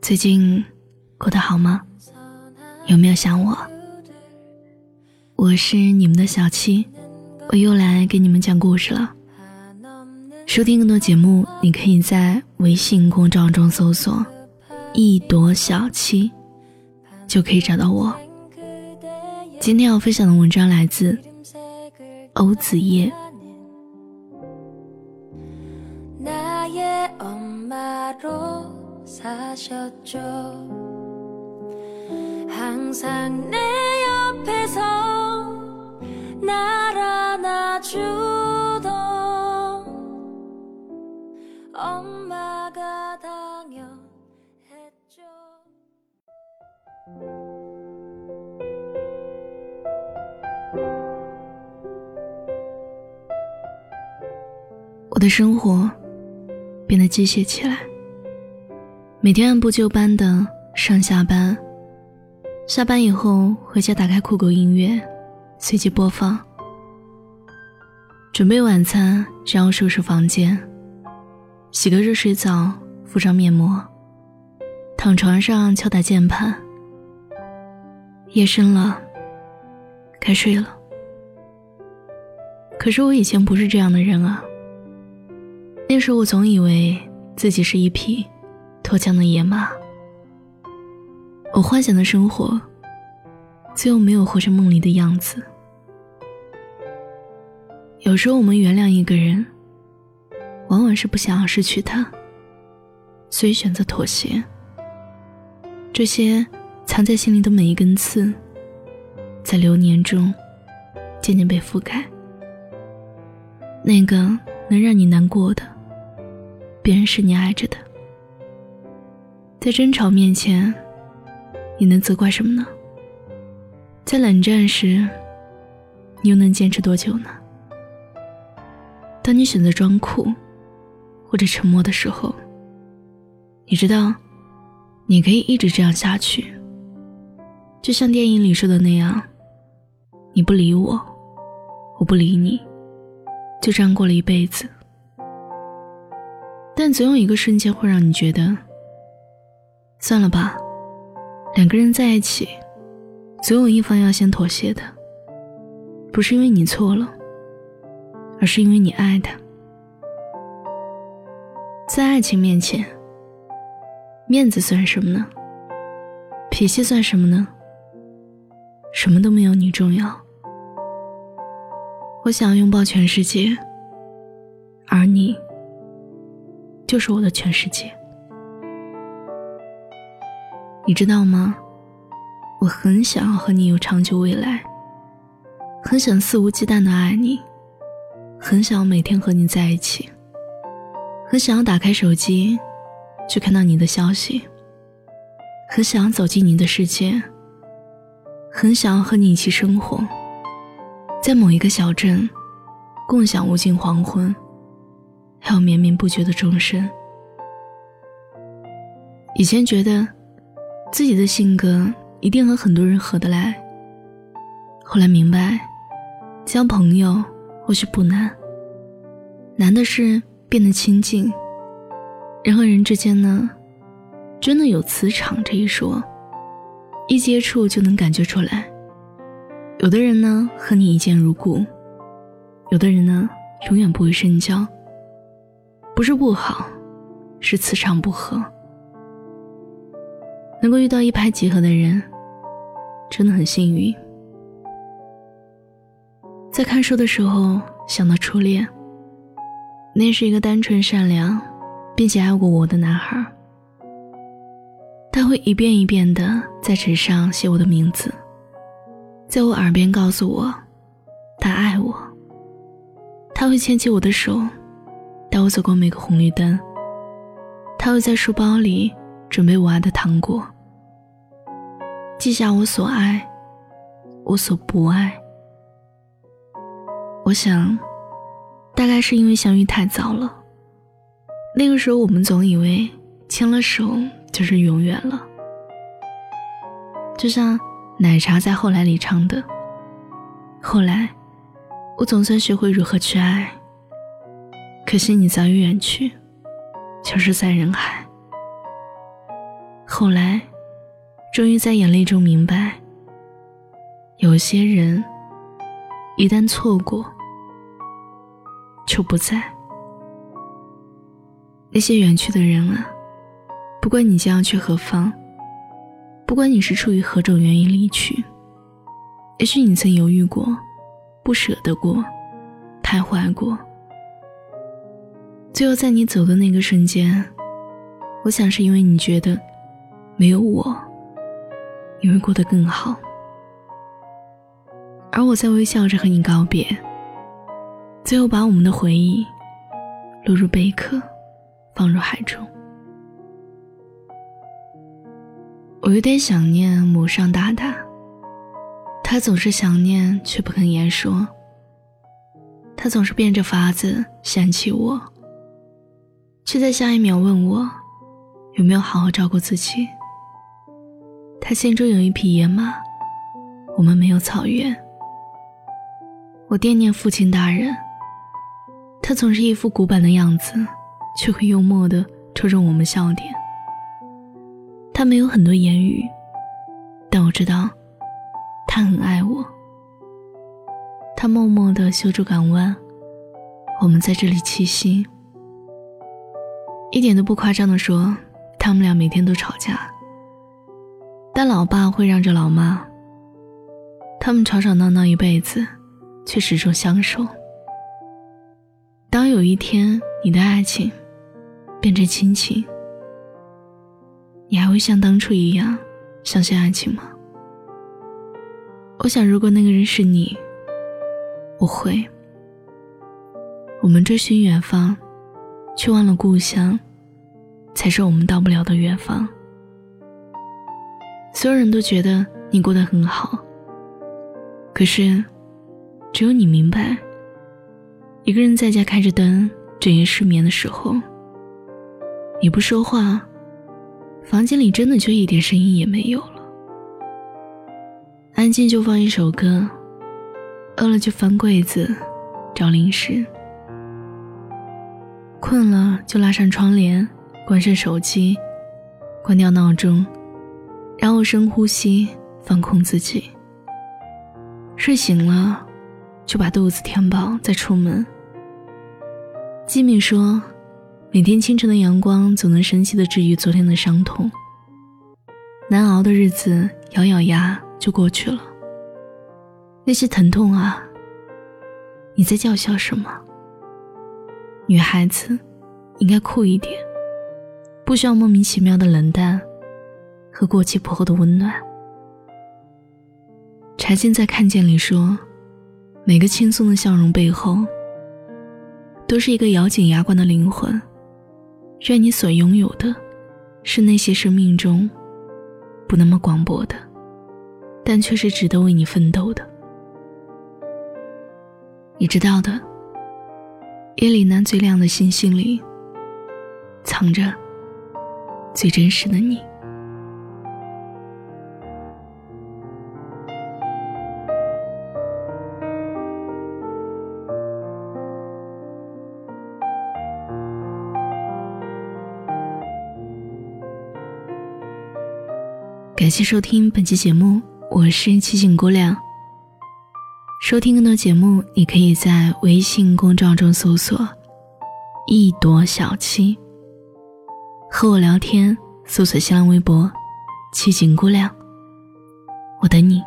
最近过得好吗？有没有想我？我是你们的小七，我又来给你们讲故事了。收听更多节目，你可以在微信公众号中搜索“一朵小七”，就可以找到我。今天要分享的文章来自欧子叶。我的生活变得机械起来。每天按部就班的上下班，下班以后回家打开酷狗音乐，随机播放。准备晚餐，然后收拾房间，洗个热水澡，敷上面膜，躺床上敲打键盘。夜深了，该睡了。可是我以前不是这样的人啊。那时我总以为自己是一匹。脱缰的野马，我幻想的生活，最后没有活成梦里的样子。有时候，我们原谅一个人，往往是不想要失去他，所以选择妥协。这些藏在心里的每一根刺，在流年中渐渐被覆盖。那个能让你难过的，别人是你爱着的。在争吵面前，你能责怪什么呢？在冷战时，你又能坚持多久呢？当你选择装酷或者沉默的时候，你知道，你可以一直这样下去，就像电影里说的那样，你不理我，我不理你，就这样过了一辈子。但总有一个瞬间会让你觉得。算了吧，两个人在一起，总有一方要先妥协的。不是因为你错了，而是因为你爱他。在爱情面前，面子算什么呢？脾气算什么呢？什么都没有你重要。我想要拥抱全世界，而你，就是我的全世界。你知道吗？我很想要和你有长久未来，很想肆无忌惮的爱你，很想每天和你在一起，很想要打开手机，去看到你的消息，很想要走进你的世界，很想要和你一起生活，在某一个小镇，共享无尽黄昏，还有绵绵不绝的钟声。以前觉得。自己的性格一定和很多人合得来。后来明白，交朋友或许不难，难的是变得亲近。人和人之间呢，真的有磁场这一说，一接触就能感觉出来。有的人呢和你一见如故，有的人呢永远不会深交。不是不好，是磁场不合。能够遇到一拍即合的人，真的很幸运。在看书的时候想到初恋，那是一个单纯善良，并且爱过我的男孩。他会一遍一遍的在纸上写我的名字，在我耳边告诉我，他爱我。他会牵起我的手，带我走过每个红绿灯。他会在书包里。准备我爱的糖果，记下我所爱，我所不爱。我想，大概是因为相遇太早了。那个时候，我们总以为牵了手就是永远了。就像奶茶在《后来》里唱的：“后来，我总算学会如何去爱，可惜你早已远去，消失在人海。后来，终于在眼泪中明白，有些人一旦错过，就不在。那些远去的人啊，不管你将要去何方。”不管你是出于何种原因离去，也许你曾犹豫过，不舍得过，徘徊过。最后在你走的那个瞬间，我想是因为你觉得没有我，你会过得更好。而我在微笑着和你告别，最后把我们的回忆录入贝壳，放入海中。我有点想念母上大大，他总是想念却不肯言说。他总是变着法子嫌弃我，却在下一秒问我有没有好好照顾自己。他心中有一匹野马，我们没有草原。我惦念父亲大人，他总是一副古板的样子，却会幽默的戳中我们笑点。他没有很多言语，但我知道，他很爱我。他默默的修筑港湾，我们在这里栖息。一点都不夸张的说，他们俩每天都吵架，但老爸会让着老妈。他们吵吵闹闹一辈子，却始终相守。当有一天你的爱情变成亲情，你还会像当初一样相信爱情吗？我想，如果那个人是你，我会。我们追寻远方，却忘了故乡，才是我们到不了的远方。所有人都觉得你过得很好，可是，只有你明白，一个人在家开着灯，整夜失眠的时候，你不说话。房间里真的就一点声音也没有了，安静就放一首歌，饿了就翻柜子找零食，困了就拉上窗帘，关上手机，关掉闹钟，然后深呼吸，放空自己。睡醒了，就把肚子填饱再出门。吉米说。每天清晨的阳光总能神奇的治愈昨天的伤痛。难熬的日子，咬咬牙就过去了。那些疼痛啊，你在叫嚣什么？女孩子应该酷一点，不需要莫名其妙的冷淡和过期不候的温暖。柴静在《看见》里说：“每个轻松的笑容背后，都是一个咬紧牙关的灵魂。”愿你所拥有的，是那些生命中不那么广博的，但却是值得为你奋斗的。你知道的，夜里那最亮的星星里，藏着最真实的你。感谢收听本期节目，我是七景姑娘。收听更多节目，你可以在微信公众号中搜索“一朵小七”，和我聊天，搜索新浪微博“七锦姑娘”，我等你。